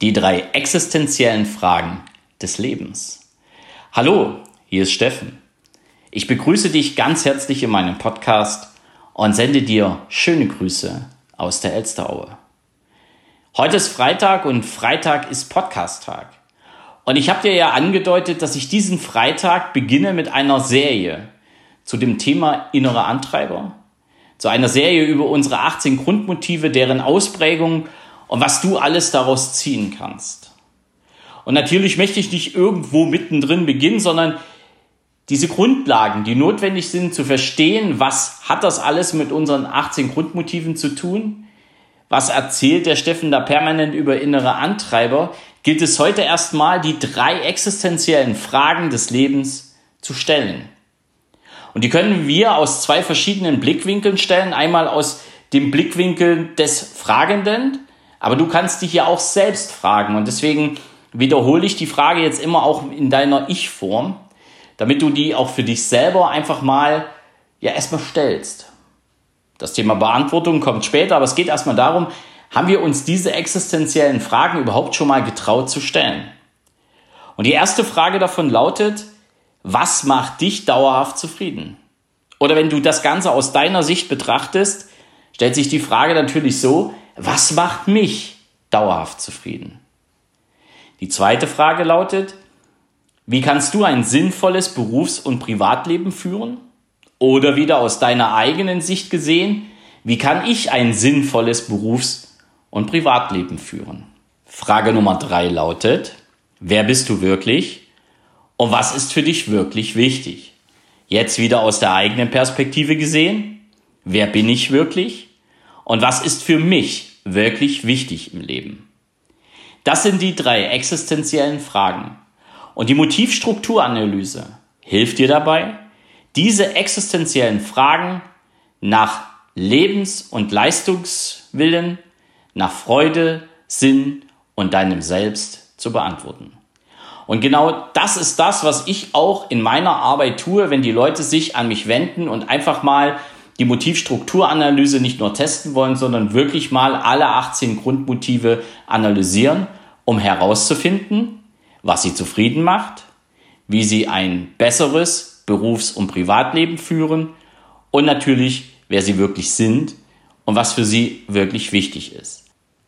Die drei existenziellen Fragen des Lebens. Hallo, hier ist Steffen. Ich begrüße dich ganz herzlich in meinem Podcast und sende dir schöne Grüße aus der Elsteraue. Heute ist Freitag und Freitag ist Podcast-Tag. Und ich habe dir ja angedeutet, dass ich diesen Freitag beginne mit einer Serie zu dem Thema innere Antreiber. Zu einer Serie über unsere 18 Grundmotive, deren Ausprägung und was du alles daraus ziehen kannst. Und natürlich möchte ich nicht irgendwo mittendrin beginnen, sondern diese Grundlagen, die notwendig sind zu verstehen, was hat das alles mit unseren 18 Grundmotiven zu tun? Was erzählt der Steffen da permanent über innere Antreiber? Gilt es heute erstmal, die drei existenziellen Fragen des Lebens zu stellen. Und die können wir aus zwei verschiedenen Blickwinkeln stellen. Einmal aus dem Blickwinkel des Fragenden, aber du kannst dich ja auch selbst fragen. Und deswegen wiederhole ich die Frage jetzt immer auch in deiner Ich-Form, damit du die auch für dich selber einfach mal ja erstmal stellst. Das Thema Beantwortung kommt später, aber es geht erstmal darum, haben wir uns diese existenziellen Fragen überhaupt schon mal getraut zu stellen? Und die erste Frage davon lautet, was macht dich dauerhaft zufrieden? Oder wenn du das Ganze aus deiner Sicht betrachtest, stellt sich die Frage natürlich so, was macht mich dauerhaft zufrieden? Die zweite Frage lautet, wie kannst du ein sinnvolles Berufs- und Privatleben führen? Oder wieder aus deiner eigenen Sicht gesehen, wie kann ich ein sinnvolles Berufs- und Privatleben führen? Frage Nummer drei lautet, wer bist du wirklich und was ist für dich wirklich wichtig? Jetzt wieder aus der eigenen Perspektive gesehen, wer bin ich wirklich und was ist für mich wirklich wichtig im Leben? Das sind die drei existenziellen Fragen. Und die Motivstrukturanalyse hilft dir dabei, diese existenziellen Fragen nach Lebens- und Leistungswillen, nach Freude, Sinn und deinem Selbst zu beantworten. Und genau das ist das, was ich auch in meiner Arbeit tue, wenn die Leute sich an mich wenden und einfach mal die Motivstrukturanalyse nicht nur testen wollen, sondern wirklich mal alle 18 Grundmotive analysieren, um herauszufinden, was sie zufrieden macht, wie sie ein besseres Berufs- und Privatleben führen und natürlich, wer sie wirklich sind und was für sie wirklich wichtig ist.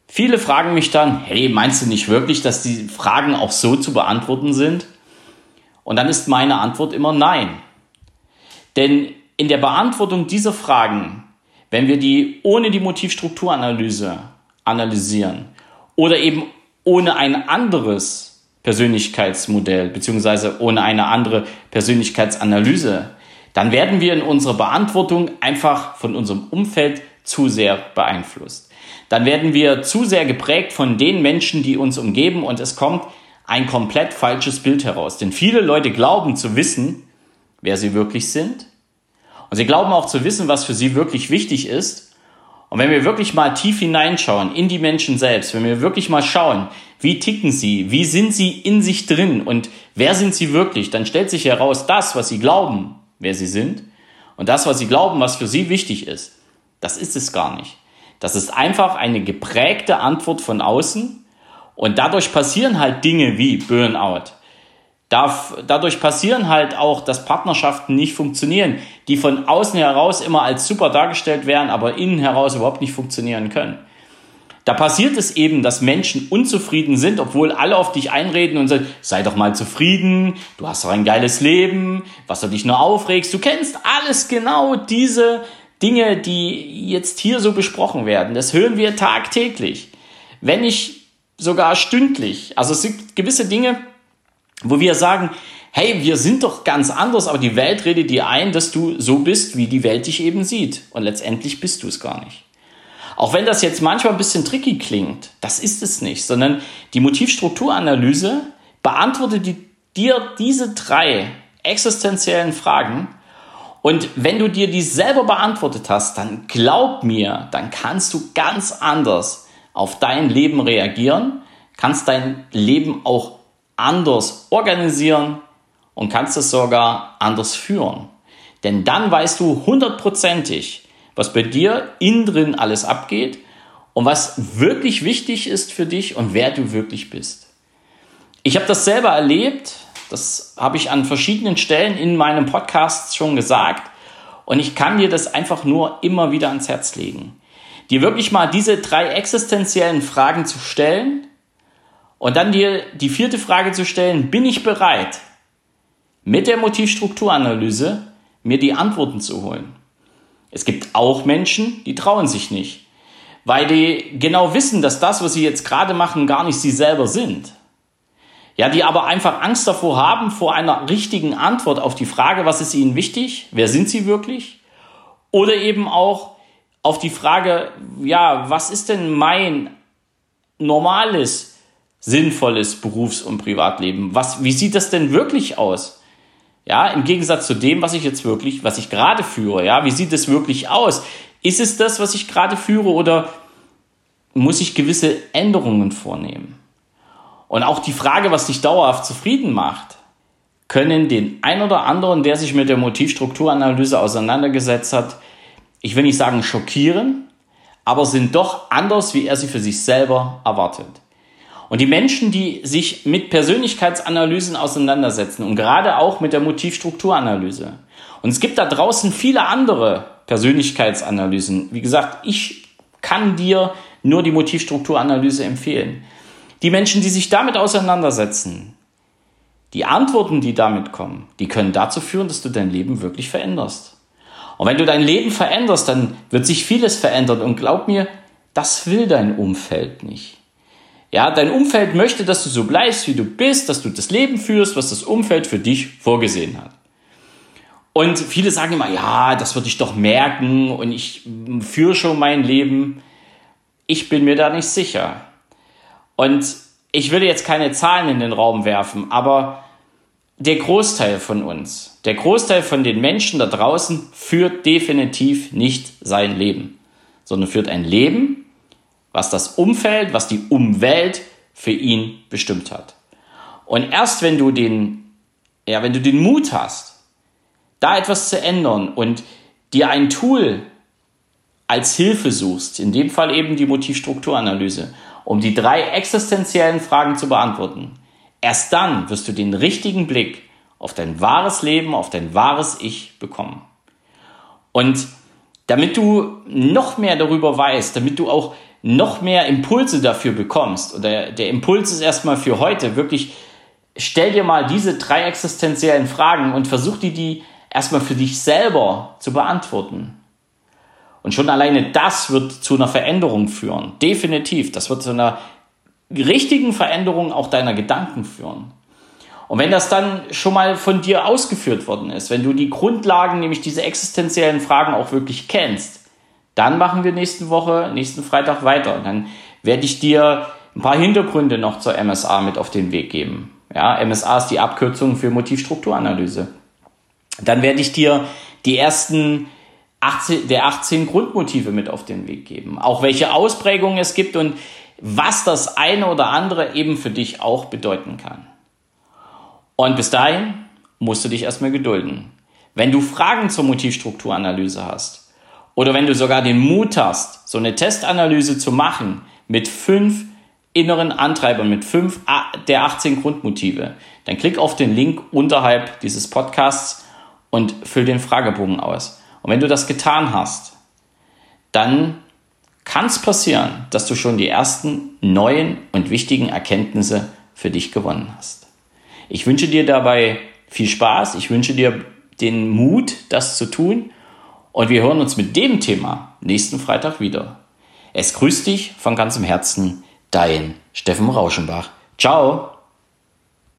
Viele fragen mich dann, hey, meinst du nicht wirklich, dass die Fragen auch so zu beantworten sind? Und dann ist meine Antwort immer nein. Denn in der Beantwortung dieser Fragen, wenn wir die ohne die Motivstrukturanalyse analysieren oder eben ohne ein anderes Persönlichkeitsmodell beziehungsweise ohne eine andere Persönlichkeitsanalyse, dann werden wir in unserer Beantwortung einfach von unserem Umfeld zu sehr beeinflusst. Dann werden wir zu sehr geprägt von den Menschen, die uns umgeben und es kommt ein komplett falsches Bild heraus. Denn viele Leute glauben zu wissen, wer sie wirklich sind und sie glauben auch zu wissen, was für sie wirklich wichtig ist. Und wenn wir wirklich mal tief hineinschauen in die Menschen selbst, wenn wir wirklich mal schauen, wie ticken sie, wie sind sie in sich drin und wer sind sie wirklich, dann stellt sich heraus, das, was sie glauben, wer sie sind und das, was sie glauben, was für sie wichtig ist, das ist es gar nicht. Das ist einfach eine geprägte Antwort von außen und dadurch passieren halt Dinge wie Burnout, Darf, dadurch passieren halt auch, dass Partnerschaften nicht funktionieren, die von außen heraus immer als super dargestellt werden, aber innen heraus überhaupt nicht funktionieren können. Da passiert es eben, dass Menschen unzufrieden sind, obwohl alle auf dich einreden und sagen, sei doch mal zufrieden, du hast doch ein geiles Leben, was du dich nur aufregst. Du kennst alles genau diese Dinge, die jetzt hier so besprochen werden. Das hören wir tagtäglich, wenn nicht sogar stündlich. Also es gibt gewisse Dinge, wo wir sagen, hey, wir sind doch ganz anders, aber die Welt redet dir ein, dass du so bist, wie die Welt dich eben sieht. Und letztendlich bist du es gar nicht. Auch wenn das jetzt manchmal ein bisschen tricky klingt, das ist es nicht, sondern die Motivstrukturanalyse beantwortet dir diese drei existenziellen Fragen. Und wenn du dir die selber beantwortet hast, dann glaub mir, dann kannst du ganz anders auf dein Leben reagieren, kannst dein Leben auch anders organisieren und kannst es sogar anders führen. Denn dann weißt du hundertprozentig, was bei dir innen drin alles abgeht und was wirklich wichtig ist für dich und wer du wirklich bist. Ich habe das selber erlebt, das habe ich an verschiedenen Stellen in meinem Podcast schon gesagt und ich kann dir das einfach nur immer wieder ans Herz legen. Dir wirklich mal diese drei existenziellen Fragen zu stellen und dann dir die vierte Frage zu stellen, bin ich bereit, mit der Motivstrukturanalyse mir die Antworten zu holen? Es gibt auch Menschen, die trauen sich nicht, weil die genau wissen, dass das, was sie jetzt gerade machen, gar nicht sie selber sind. Ja, die aber einfach Angst davor haben, vor einer richtigen Antwort auf die Frage, was ist ihnen wichtig, wer sind sie wirklich? Oder eben auch auf die Frage, ja, was ist denn mein normales, sinnvolles Berufs- und Privatleben? Was, wie sieht das denn wirklich aus? Ja, im Gegensatz zu dem, was ich jetzt wirklich, was ich gerade führe. Ja, wie sieht es wirklich aus? Ist es das, was ich gerade führe oder muss ich gewisse Änderungen vornehmen? Und auch die Frage, was dich dauerhaft zufrieden macht, können den ein oder anderen, der sich mit der Motivstrukturanalyse auseinandergesetzt hat, ich will nicht sagen schockieren, aber sind doch anders, wie er sie für sich selber erwartet. Und die Menschen, die sich mit Persönlichkeitsanalysen auseinandersetzen und gerade auch mit der Motivstrukturanalyse. Und es gibt da draußen viele andere Persönlichkeitsanalysen. Wie gesagt, ich kann dir nur die Motivstrukturanalyse empfehlen. Die Menschen, die sich damit auseinandersetzen, die Antworten, die damit kommen, die können dazu führen, dass du dein Leben wirklich veränderst. Und wenn du dein Leben veränderst, dann wird sich vieles verändern. Und glaub mir, das will dein Umfeld nicht. Ja, dein Umfeld möchte, dass du so bleibst, wie du bist, dass du das Leben führst, was das Umfeld für dich vorgesehen hat. Und viele sagen immer, ja, das würde ich doch merken und ich führe schon mein Leben. Ich bin mir da nicht sicher. Und ich will jetzt keine Zahlen in den Raum werfen, aber der Großteil von uns, der Großteil von den Menschen da draußen führt definitiv nicht sein Leben, sondern führt ein Leben, was das Umfeld, was die Umwelt für ihn bestimmt hat. Und erst wenn du den, ja, wenn du den Mut hast, da etwas zu ändern und dir ein Tool als Hilfe suchst, in dem Fall eben die Motivstrukturanalyse, um die drei existenziellen Fragen zu beantworten. Erst dann wirst du den richtigen Blick auf dein wahres Leben, auf dein wahres Ich bekommen. Und damit du noch mehr darüber weißt, damit du auch noch mehr Impulse dafür bekommst, oder der Impuls ist erstmal für heute, wirklich stell dir mal diese drei existenziellen Fragen und versuch dir die erstmal für dich selber zu beantworten. Und schon alleine das wird zu einer Veränderung führen. Definitiv. Das wird zu einer richtigen Veränderung auch deiner Gedanken führen. Und wenn das dann schon mal von dir ausgeführt worden ist, wenn du die Grundlagen, nämlich diese existenziellen Fragen auch wirklich kennst, dann machen wir nächste Woche, nächsten Freitag weiter. Und dann werde ich dir ein paar Hintergründe noch zur MSA mit auf den Weg geben. Ja, MSA ist die Abkürzung für Motivstrukturanalyse. Dann werde ich dir die ersten 18, der 18 Grundmotive mit auf den Weg geben. Auch welche Ausprägungen es gibt und was das eine oder andere eben für dich auch bedeuten kann. Und bis dahin musst du dich erstmal gedulden. Wenn du Fragen zur Motivstrukturanalyse hast oder wenn du sogar den Mut hast, so eine Testanalyse zu machen mit fünf inneren Antreibern, mit fünf der 18 Grundmotive, dann klick auf den Link unterhalb dieses Podcasts und füll den Fragebogen aus. Und wenn du das getan hast, dann kann es passieren, dass du schon die ersten neuen und wichtigen Erkenntnisse für dich gewonnen hast. Ich wünsche dir dabei viel Spaß, ich wünsche dir den Mut, das zu tun und wir hören uns mit dem Thema nächsten Freitag wieder. Es grüßt dich von ganzem Herzen, dein Steffen Rauschenbach. Ciao!